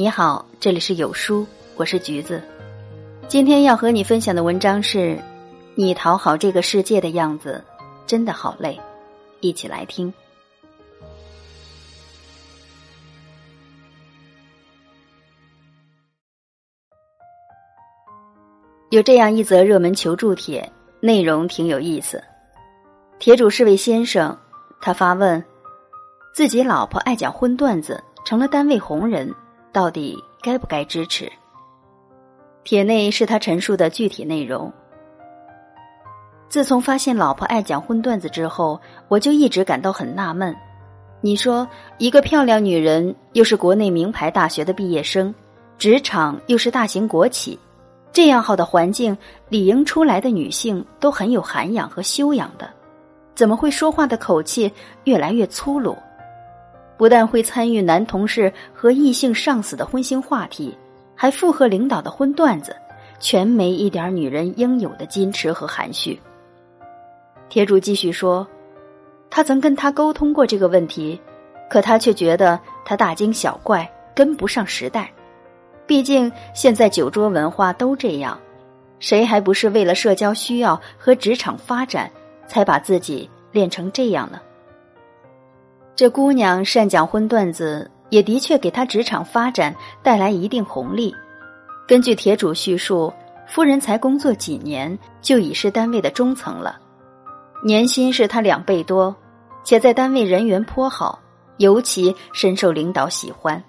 你好，这里是有书，我是橘子。今天要和你分享的文章是：你讨好这个世界的样子真的好累。一起来听。有这样一则热门求助帖，内容挺有意思。帖主是位先生，他发问：自己老婆爱讲荤段子，成了单位红人。到底该不该支持？帖内是他陈述的具体内容。自从发现老婆爱讲荤段子之后，我就一直感到很纳闷。你说，一个漂亮女人，又是国内名牌大学的毕业生，职场又是大型国企，这样好的环境，理应出来的女性都很有涵养和修养的，怎么会说话的口气越来越粗鲁？不但会参与男同事和异性上司的婚姻话题，还附和领导的荤段子，全没一点女人应有的矜持和含蓄。铁柱继续说，他曾跟他沟通过这个问题，可他却觉得他大惊小怪，跟不上时代。毕竟现在酒桌文化都这样，谁还不是为了社交需要和职场发展，才把自己练成这样呢？这姑娘善讲荤段子，也的确给她职场发展带来一定红利。根据铁主叙述，夫人才工作几年，就已是单位的中层了，年薪是她两倍多，且在单位人缘颇好，尤其深受领导喜欢。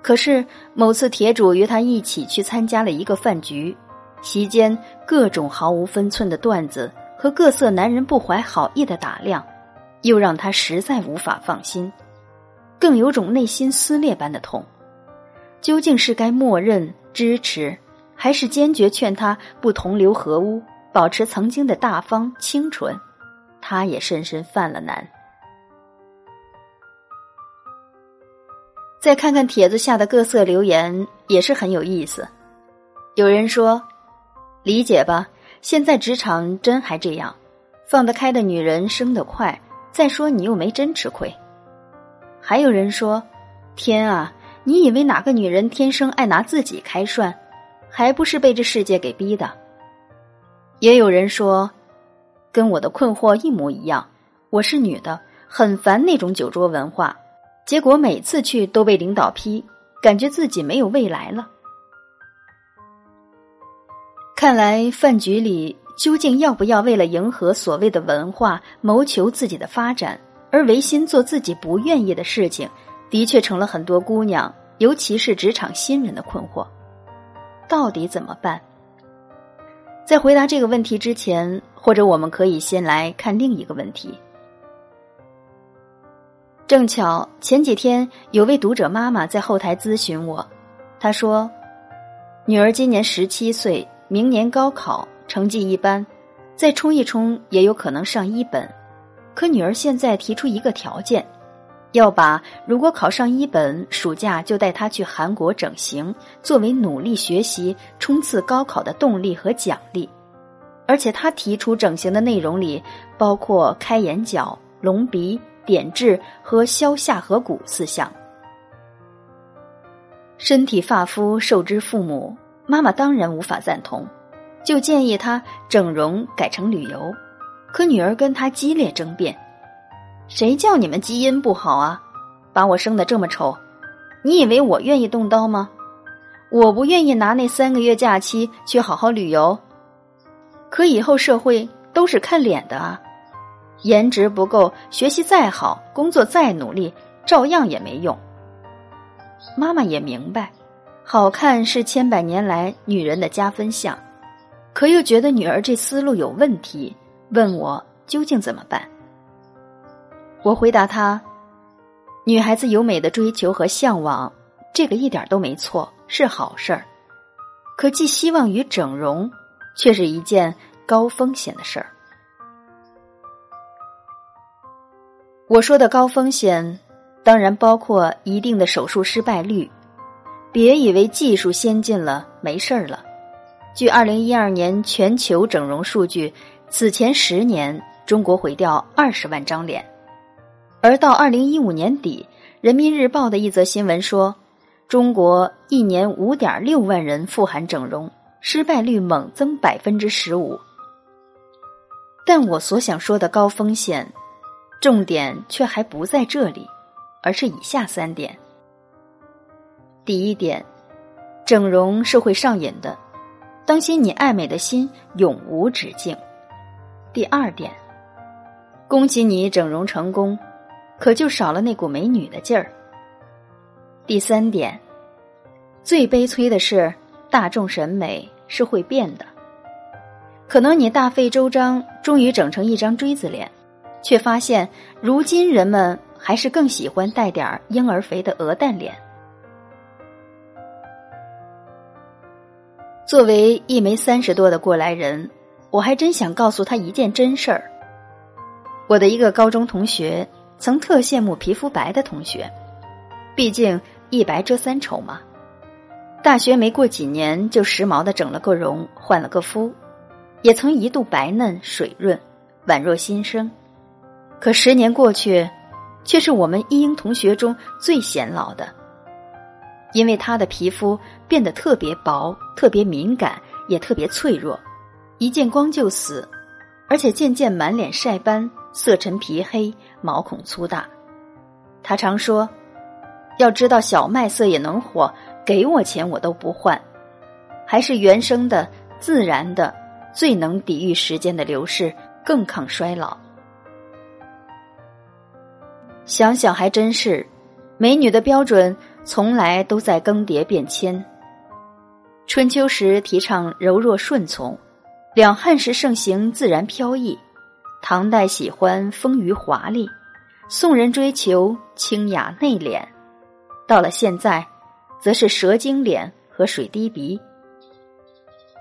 可是某次铁主约她一起去参加了一个饭局，席间各种毫无分寸的段子和各色男人不怀好意的打量。又让他实在无法放心，更有种内心撕裂般的痛。究竟是该默认支持，还是坚决劝他不同流合污，保持曾经的大方清纯？他也深深犯了难。再看看帖子下的各色留言，也是很有意思。有人说：“理解吧，现在职场真还这样，放得开的女人升得快。”再说你又没真吃亏，还有人说：“天啊，你以为哪个女人天生爱拿自己开涮，还不是被这世界给逼的？”也有人说：“跟我的困惑一模一样，我是女的，很烦那种酒桌文化，结果每次去都被领导批，感觉自己没有未来了。”看来饭局里。究竟要不要为了迎合所谓的文化，谋求自己的发展，而违心做自己不愿意的事情，的确成了很多姑娘，尤其是职场新人的困惑。到底怎么办？在回答这个问题之前，或者我们可以先来看另一个问题。正巧前几天有位读者妈妈在后台咨询我，她说：“女儿今年十七岁，明年高考。”成绩一般，再冲一冲也有可能上一本。可女儿现在提出一个条件，要把如果考上一本，暑假就带她去韩国整形，作为努力学习、冲刺高考的动力和奖励。而且她提出整形的内容里包括开眼角、隆鼻、点痣和削下颌骨四项。身体发肤受之父母，妈妈当然无法赞同。就建议他整容改成旅游，可女儿跟他激烈争辩：“谁叫你们基因不好啊？把我生的这么丑，你以为我愿意动刀吗？我不愿意拿那三个月假期去好好旅游。可以后社会都是看脸的啊，颜值不够，学习再好，工作再努力，照样也没用。”妈妈也明白，好看是千百年来女人的加分项。可又觉得女儿这思路有问题，问我究竟怎么办？我回答她：女孩子有美的追求和向往，这个一点都没错，是好事儿。可寄希望于整容，却是一件高风险的事儿。我说的高风险，当然包括一定的手术失败率。别以为技术先进了，没事儿了。据二零一二年全球整容数据，此前十年中国毁掉二十万张脸，而到二零一五年底，《人民日报》的一则新闻说，中国一年五点六万人复含整容，失败率猛增百分之十五。但我所想说的高风险，重点却还不在这里，而是以下三点。第一点，整容是会上瘾的，当心你爱美的心永无止境。第二点，恭喜你整容成功，可就少了那股美女的劲儿。第三点，最悲催的是大众审美是会变的，可能你大费周章终于整成一张锥子脸，却发现如今人们还是更喜欢带点婴儿肥的鹅蛋脸。作为一枚三十多的过来人，我还真想告诉他一件真事儿。我的一个高中同学曾特羡慕皮肤白的同学，毕竟一白遮三丑嘛。大学没过几年就时髦的整了个容，换了个肤，也曾一度白嫩水润，宛若新生。可十年过去，却是我们一英同学中最显老的。因为他的皮肤变得特别薄、特别敏感，也特别脆弱，一见光就死，而且渐渐满脸晒斑、色沉皮黑、毛孔粗大。他常说：“要知道小麦色也能火，给我钱我都不换。还是原生的、自然的，最能抵御时间的流逝，更抗衰老。”想想还真是，美女的标准。从来都在更迭变迁。春秋时提倡柔弱顺从，两汉时盛行自然飘逸，唐代喜欢丰腴华丽，宋人追求清雅内敛，到了现在，则是蛇精脸和水滴鼻。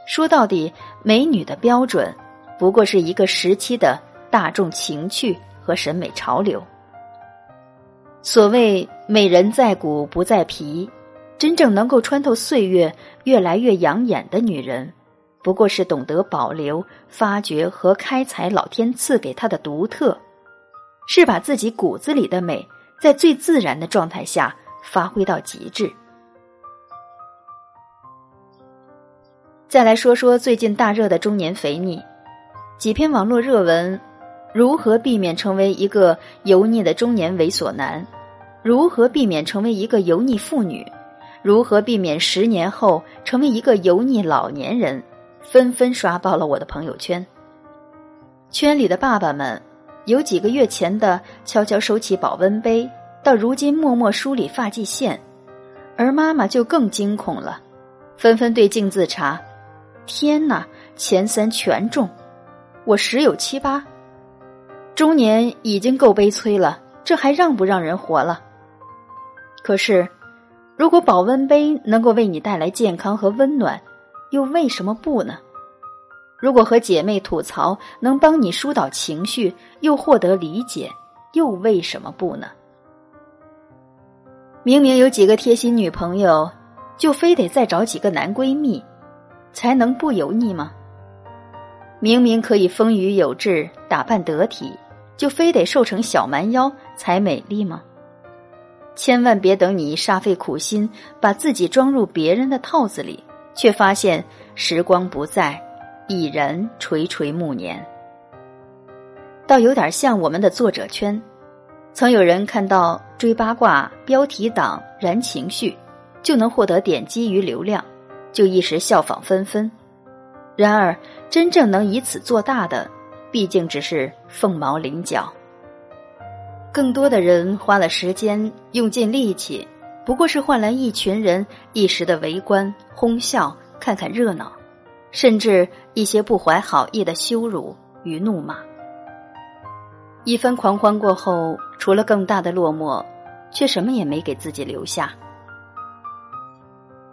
说到底，美女的标准不过是一个时期的大众情趣和审美潮流。所谓美人在骨不在皮，真正能够穿透岁月、越来越养眼的女人，不过是懂得保留、发掘和开采老天赐给她的独特，是把自己骨子里的美，在最自然的状态下发挥到极致。再来说说最近大热的中年肥腻，几篇网络热文。如何避免成为一个油腻的中年猥琐男？如何避免成为一个油腻妇女？如何避免十年后成为一个油腻老年人？纷纷刷爆了我的朋友圈。圈里的爸爸们，有几个月前的悄悄收起保温杯，到如今默默梳理发际线；而妈妈就更惊恐了，纷纷对镜自查：天哪，前三全中，我十有七八。中年已经够悲催了，这还让不让人活了？可是，如果保温杯能够为你带来健康和温暖，又为什么不呢？如果和姐妹吐槽能帮你疏导情绪，又获得理解，又为什么不呢？明明有几个贴心女朋友，就非得再找几个男闺蜜，才能不油腻吗？明明可以风雨有致、打扮得体，就非得瘦成小蛮腰才美丽吗？千万别等你煞费苦心把自己装入别人的套子里，却发现时光不再，已然垂垂暮年。倒有点像我们的作者圈，曾有人看到追八卦、标题党、燃情绪，就能获得点击与流量，就一时效仿纷纷。然而，真正能以此做大的，毕竟只是凤毛麟角。更多的人花了时间，用尽力气，不过是换来一群人一时的围观、哄笑、看看热闹，甚至一些不怀好意的羞辱与怒骂。一番狂欢过后，除了更大的落寞，却什么也没给自己留下。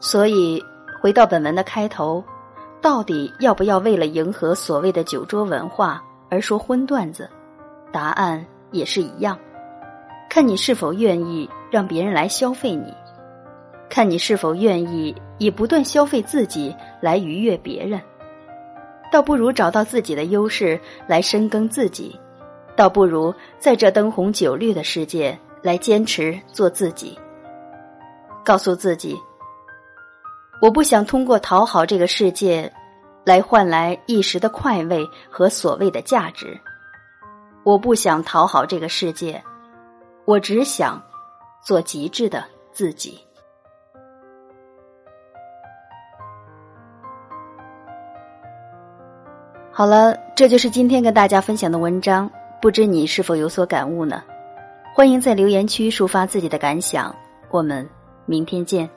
所以，回到本文的开头。到底要不要为了迎合所谓的酒桌文化而说荤段子？答案也是一样，看你是否愿意让别人来消费你，看你是否愿意以不断消费自己来愉悦别人。倒不如找到自己的优势来深耕自己，倒不如在这灯红酒绿的世界来坚持做自己。告诉自己，我不想通过讨好这个世界，来换来一时的快慰和所谓的价值。我不想讨好这个世界，我只想做极致的自己。好了，这就是今天跟大家分享的文章，不知你是否有所感悟呢？欢迎在留言区抒发自己的感想，我们明天见。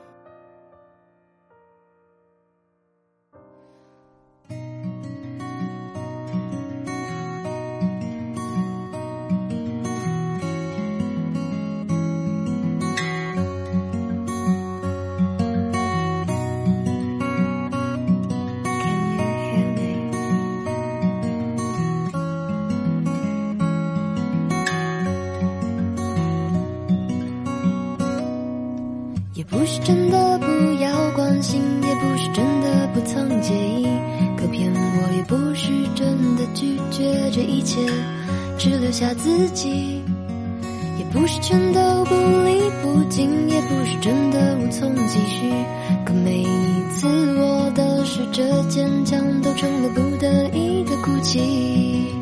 不是全都不离不弃，也不是真的无从继续，可每一次我的试着坚强，都成了不得已的哭泣。